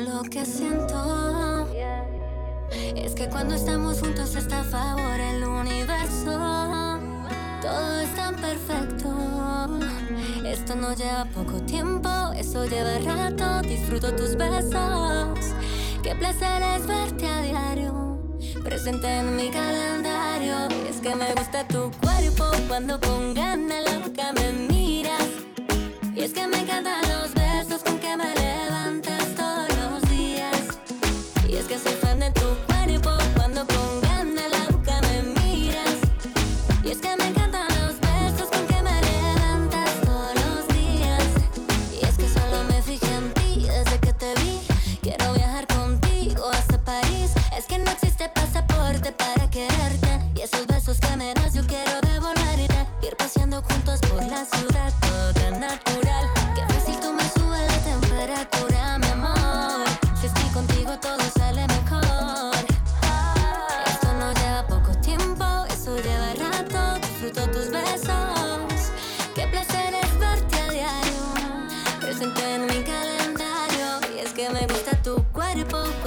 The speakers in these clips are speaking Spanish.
lo que siento es que cuando estamos juntos está a favor el universo. Todo es tan perfecto. Esto no lleva poco tiempo, eso lleva rato. Disfruto tus besos. Qué placer es verte a diario. Presente en mi calendario. Es que me gusta tu cuerpo cuando con ganas la me miras. Y es que me encanta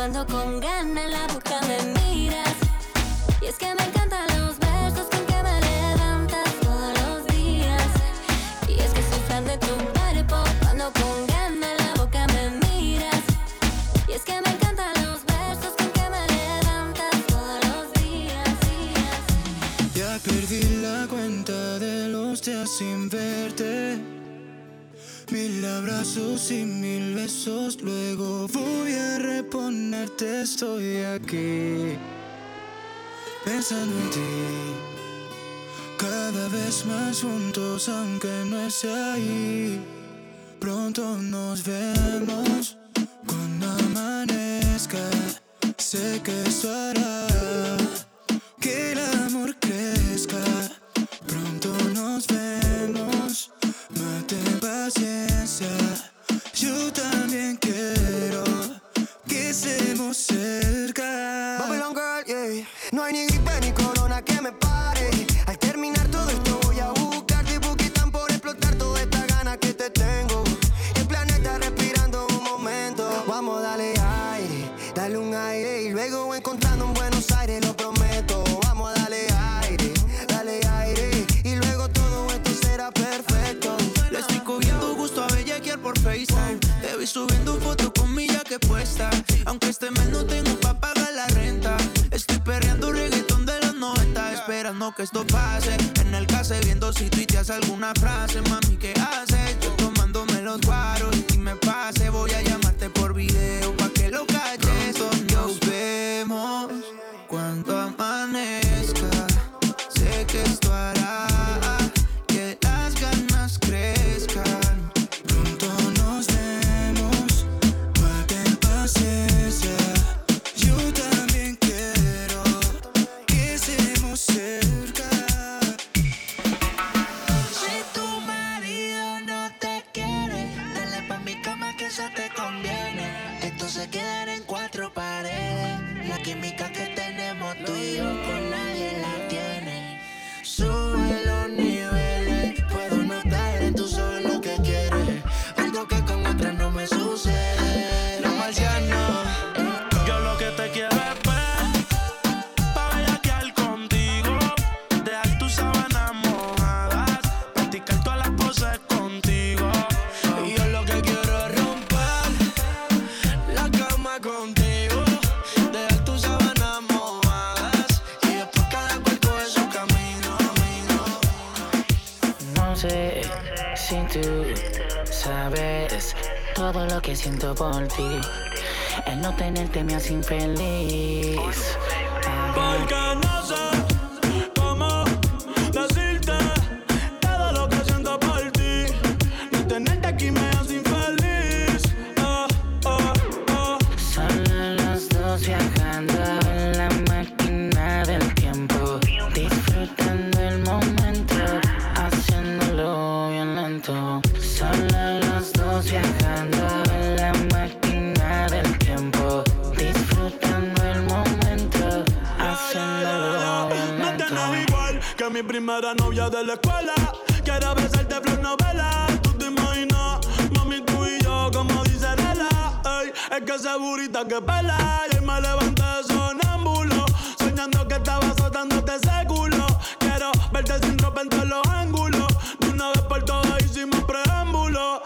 cuando con ganas en ti. Cada vez más juntos, aunque no esté ahí. Pronto nos vemos cuando amanezca. Sé que eso hará. esto pase. En el caso viendo si tuiteas alguna frase, mami siento por ti. El no tenerte me hace infeliz. Porque no sé. tuya de la escuela. Quiero besarte flor novela. Tú te imaginas, mami, tú y yo, como dice Rela. Ey, es que esa burita que pela. Y me levanté sonámbulo. Soñando que estaba soltándote este ese culo. Quiero verte sin ropa en todos los ángulos. De una vez por todas hicimos preámbulo.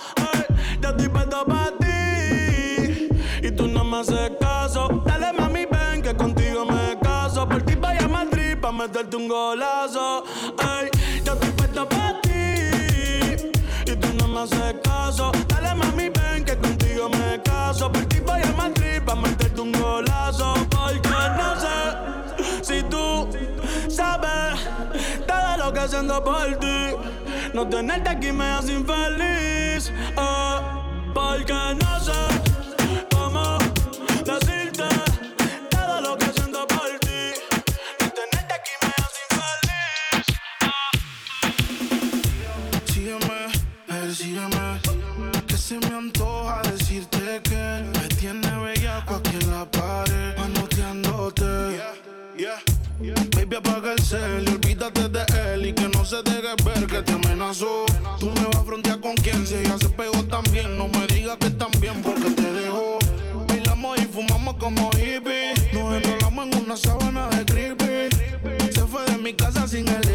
Ya estoy puesto para ti. Y tú no me haces caso. Dale, mami, ven que contigo me caso. Por ti vaya a Madrid pa' meterte un golazo. Me haces caso. Dale mami, ven que contigo me caso. Por ti voy a Madrid pa' meterte un golazo. Porque no sé si tú sabes todo lo que haciendo por ti. No tenerte aquí me hace infeliz. eh, porque no sé sígueme. Que se me antoja decirte que me tiene bellaco aquí en la pared, manoteándote. Baby, apaga el cel y olvídate de él y que no se deje ver que te amenazó. Tú me vas a frontear con quien si ella se pegó también. No me digas que también porque te dejó. Bailamos y fumamos como hippies. Nos enrolamos en una sábana de creepy. Se fue de mi casa sin el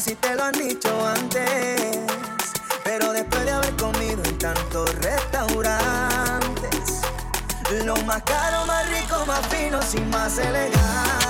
si te lo han dicho antes, pero después de haber comido en tantos restaurantes, lo más caro, más rico, más fino y más elegante.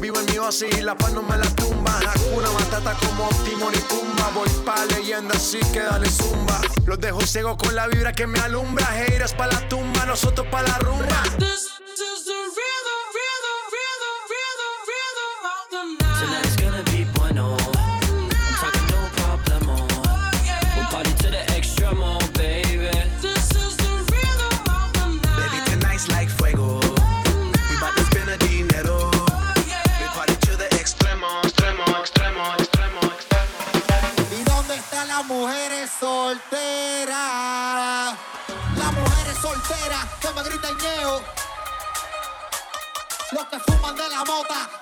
Vivo en mi oasis y la paz no me la tumba. Hakuna matata como Timon y Pumba. Voy pa' leyenda, así que dale zumba. Los dejo ciego con la vibra que me alumbra. Heiras pa' la tumba, nosotros pa' la rumba.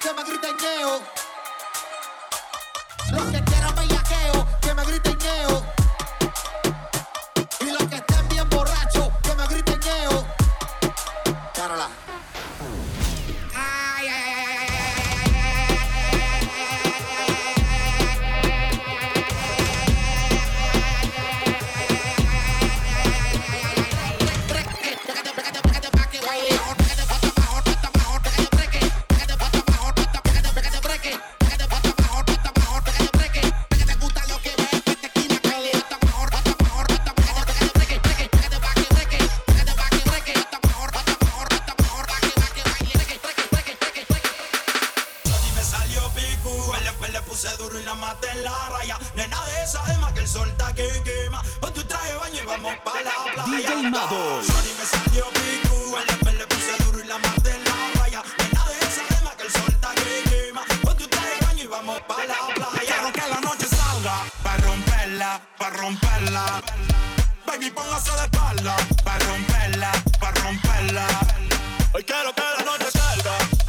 que me griten neo. Los que quieran bellaqueo, que me griten neo. romperla. Baby, póngase de espalda. para romperla, para romperla. Hoy quiero que la noche salga.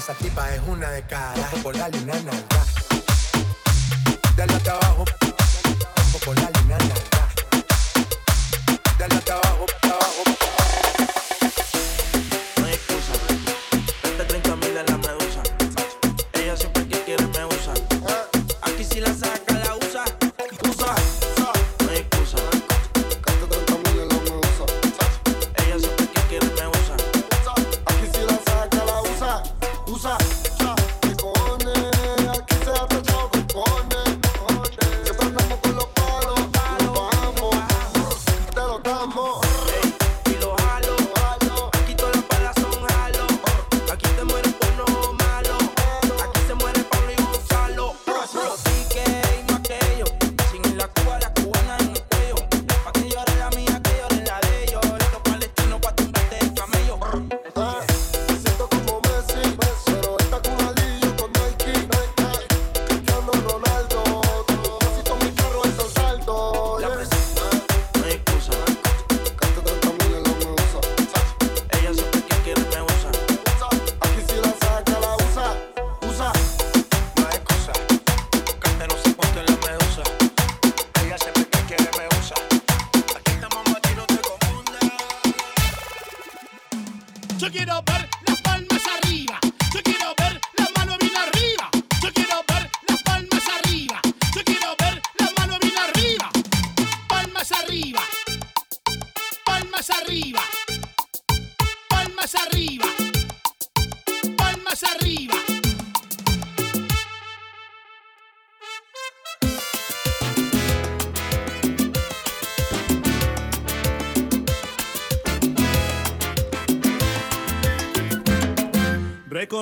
Esa tipa es una de cada. Por darle usa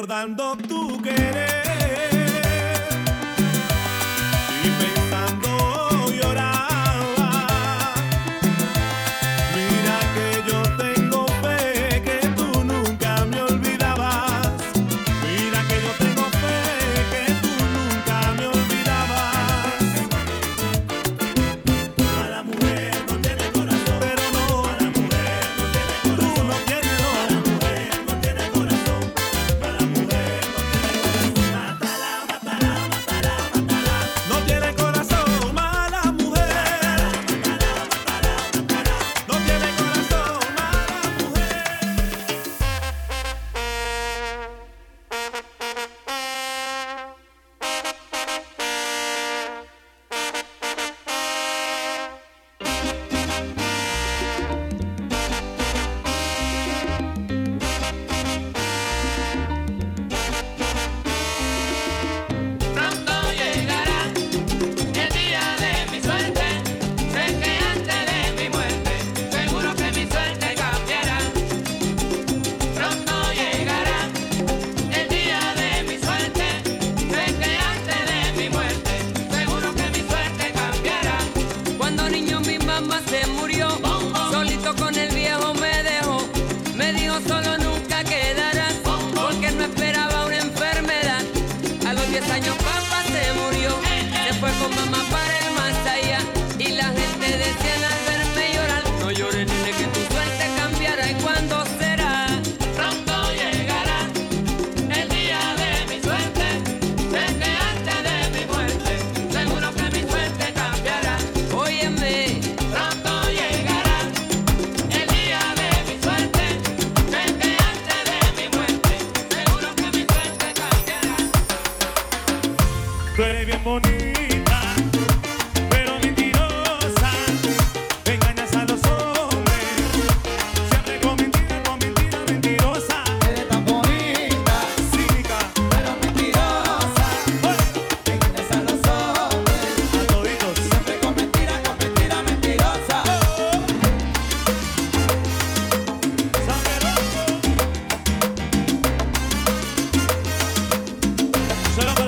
recordando tu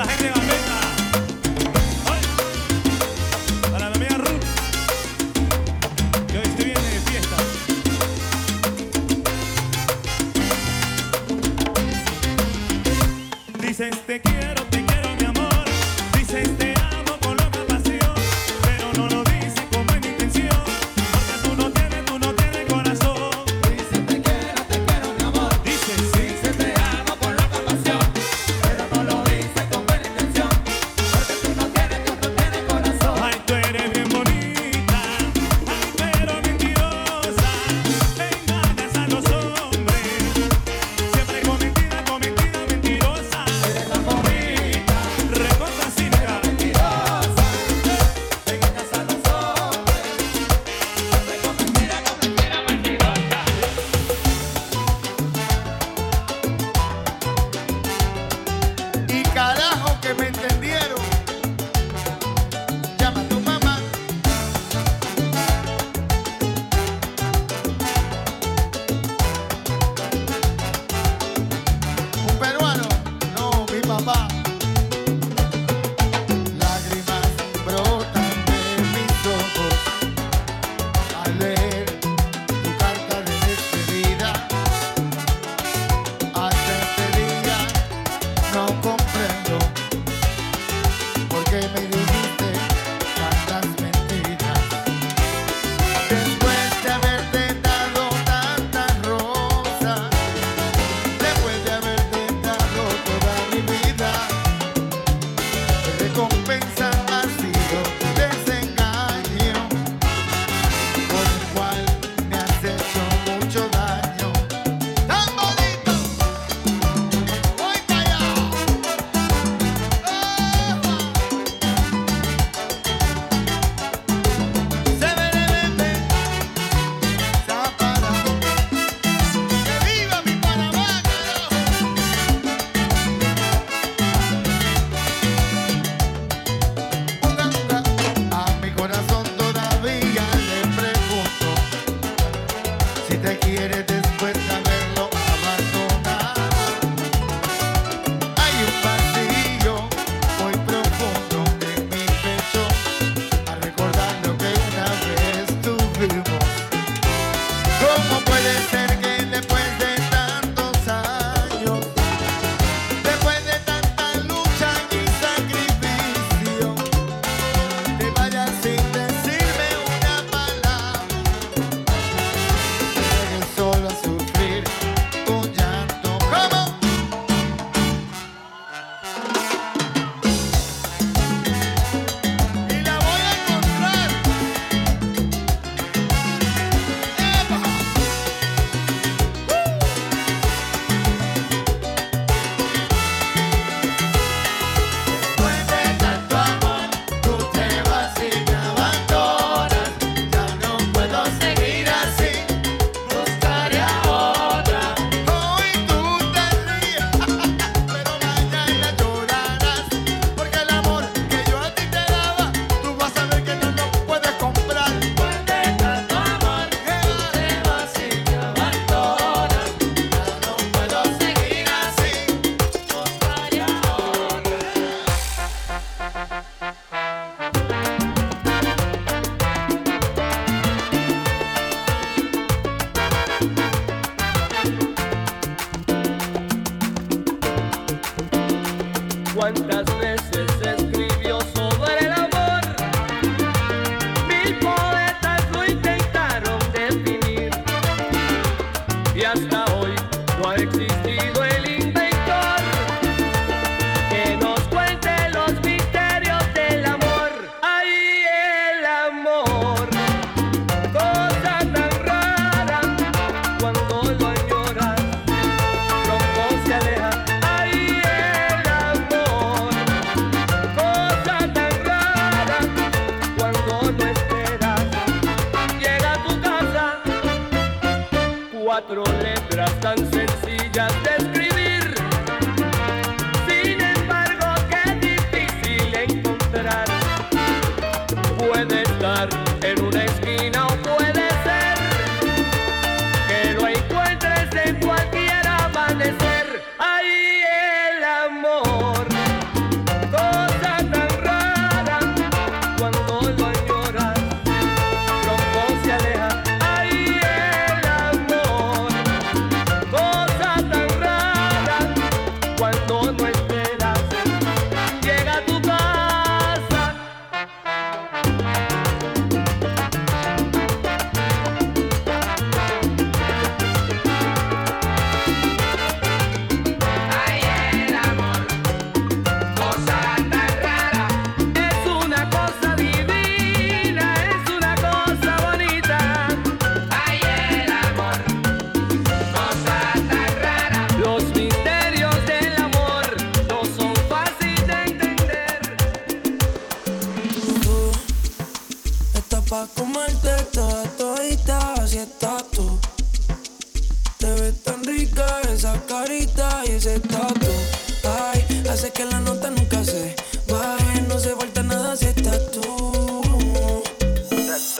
la gente va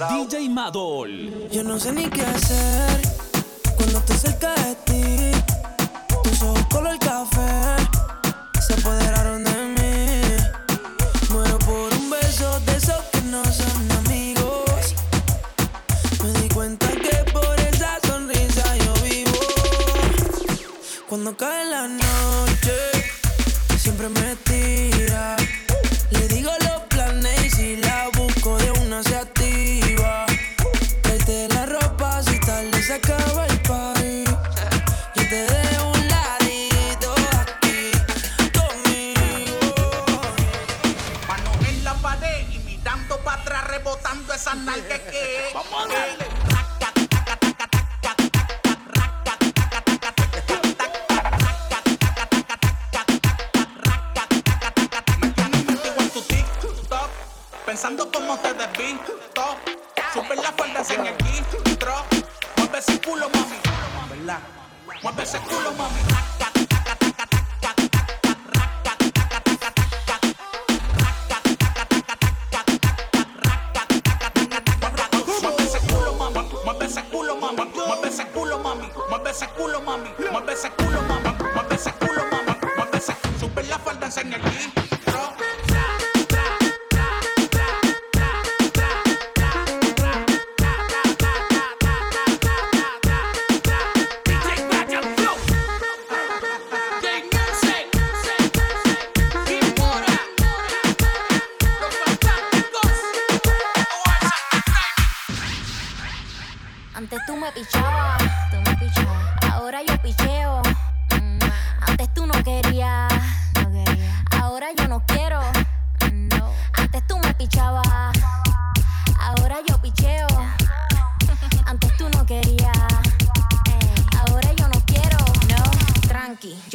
Demostrado. DJ Madol. Yo no sé ni qué hacer cuando estoy cerca de ti.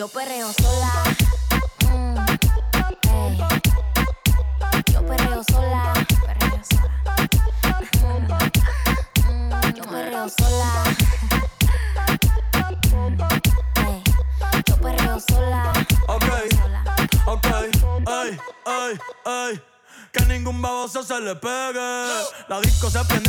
Yo perreo sola. Mm, Yo perreo sola. Perreo sola. Yo perreo sola. Yo perreo sola. Ok, ok, ay, ay, ay. Que ningún baboso se le pegue. La disco se prende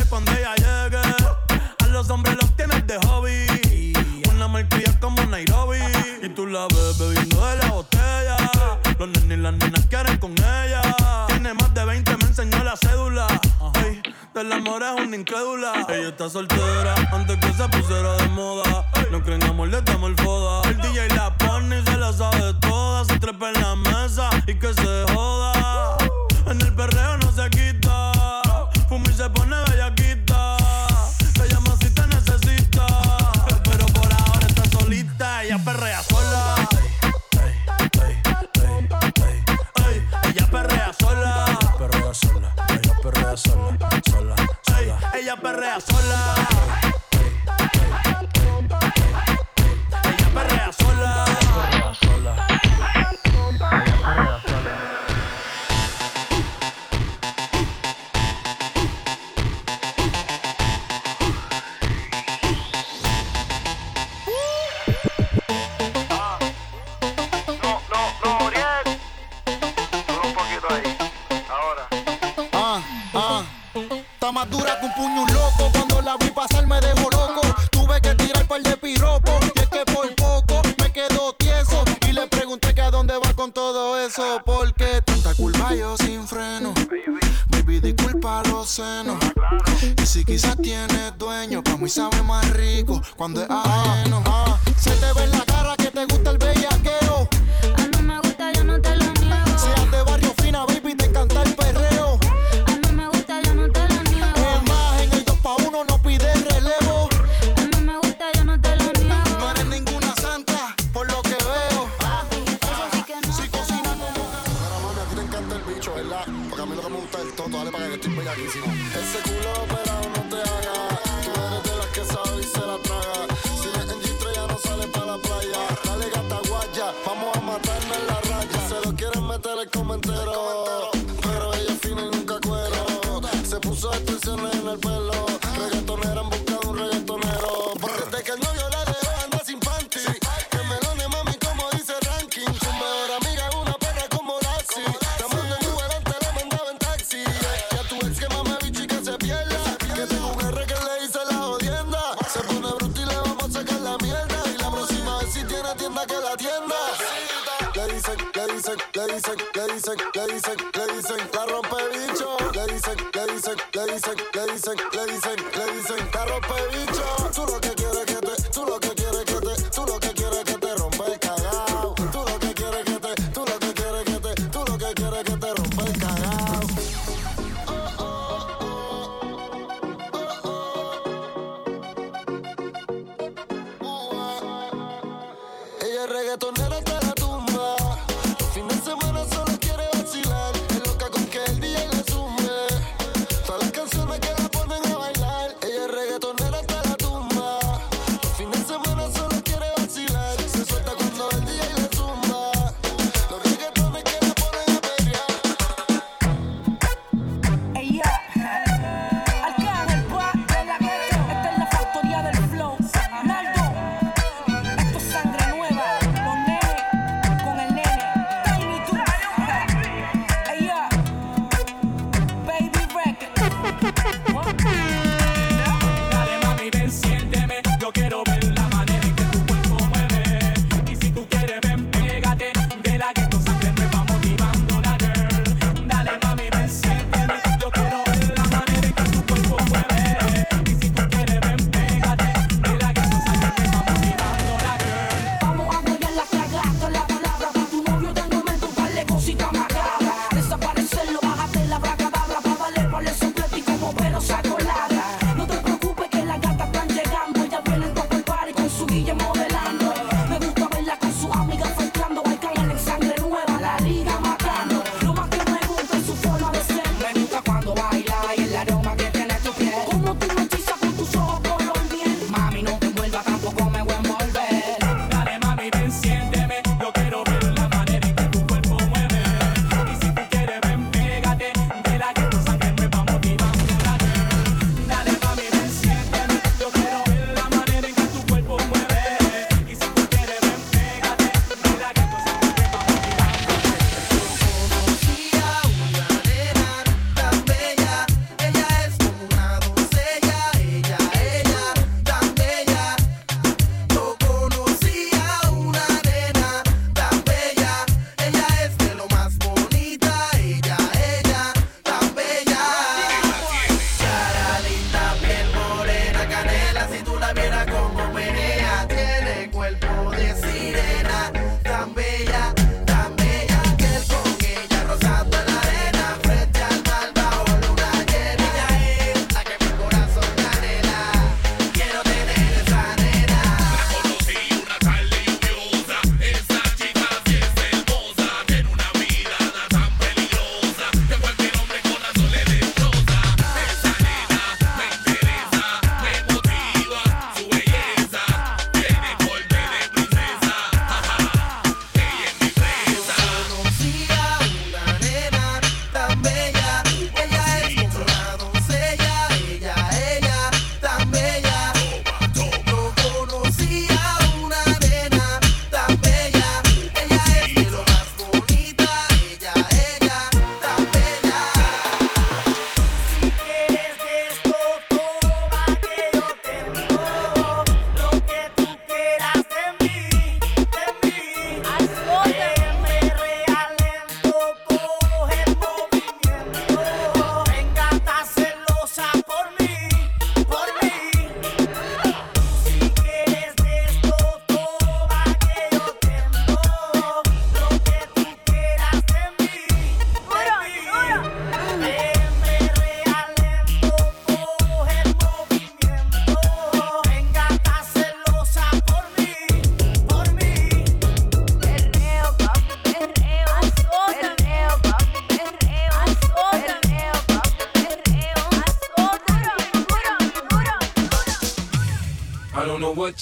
Y si quizás tienes dueño, para mí sabe más rico cuando es ajeno. Ah, se te ve en la cara que te gusta el bella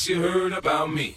she heard about me.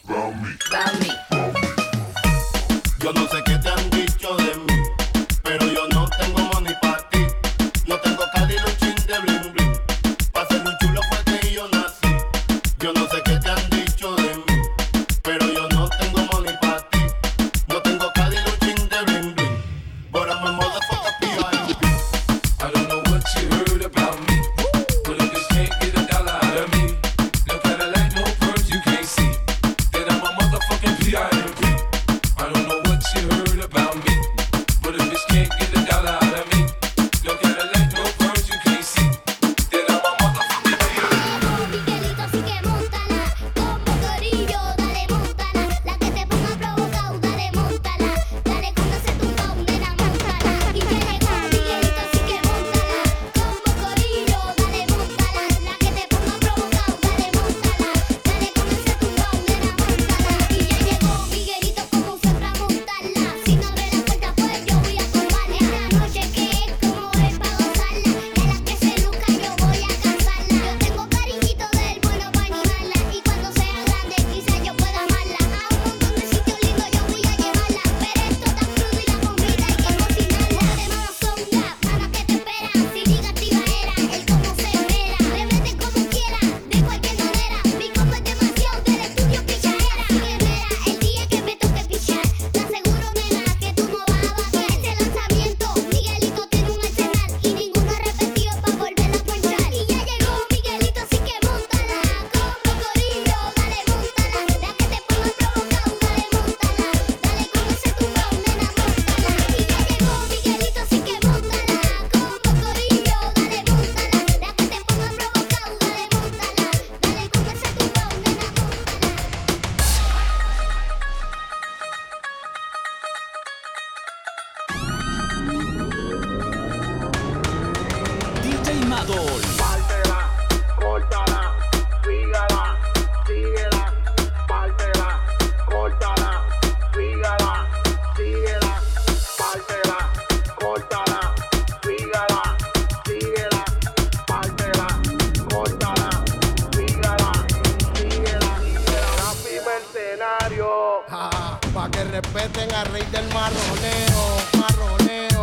escenario. Ja, ah, pa' que respeten al rey del marroneo, marroneo.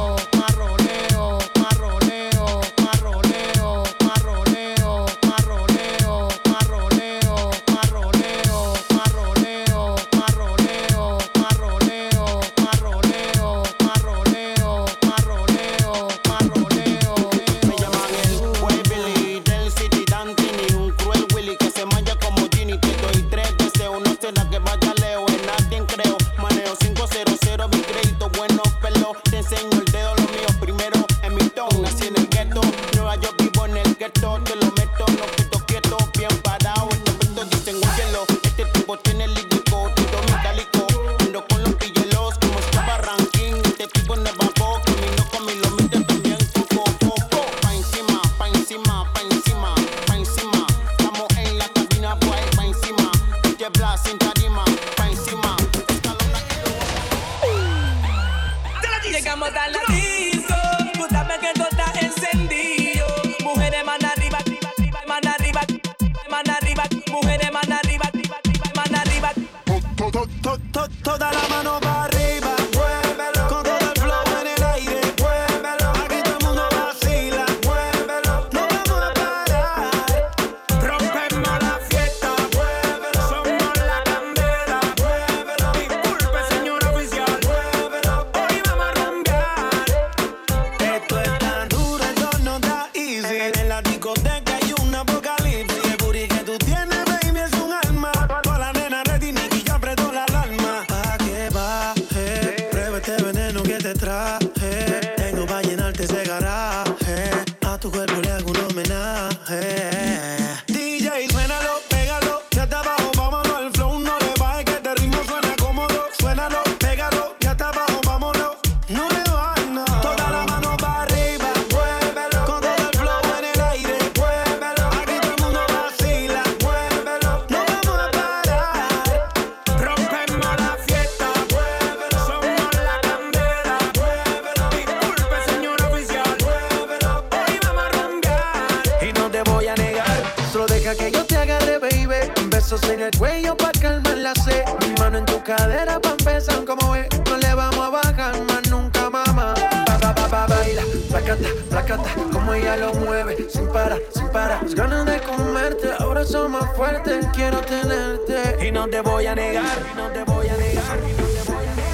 y no te voy a negar, y no te voy a negar, y no te voy a negar,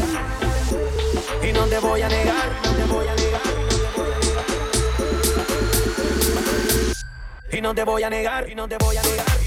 y no te voy a negar, no te voy a negar, y no te voy a negar, y no te voy a negar.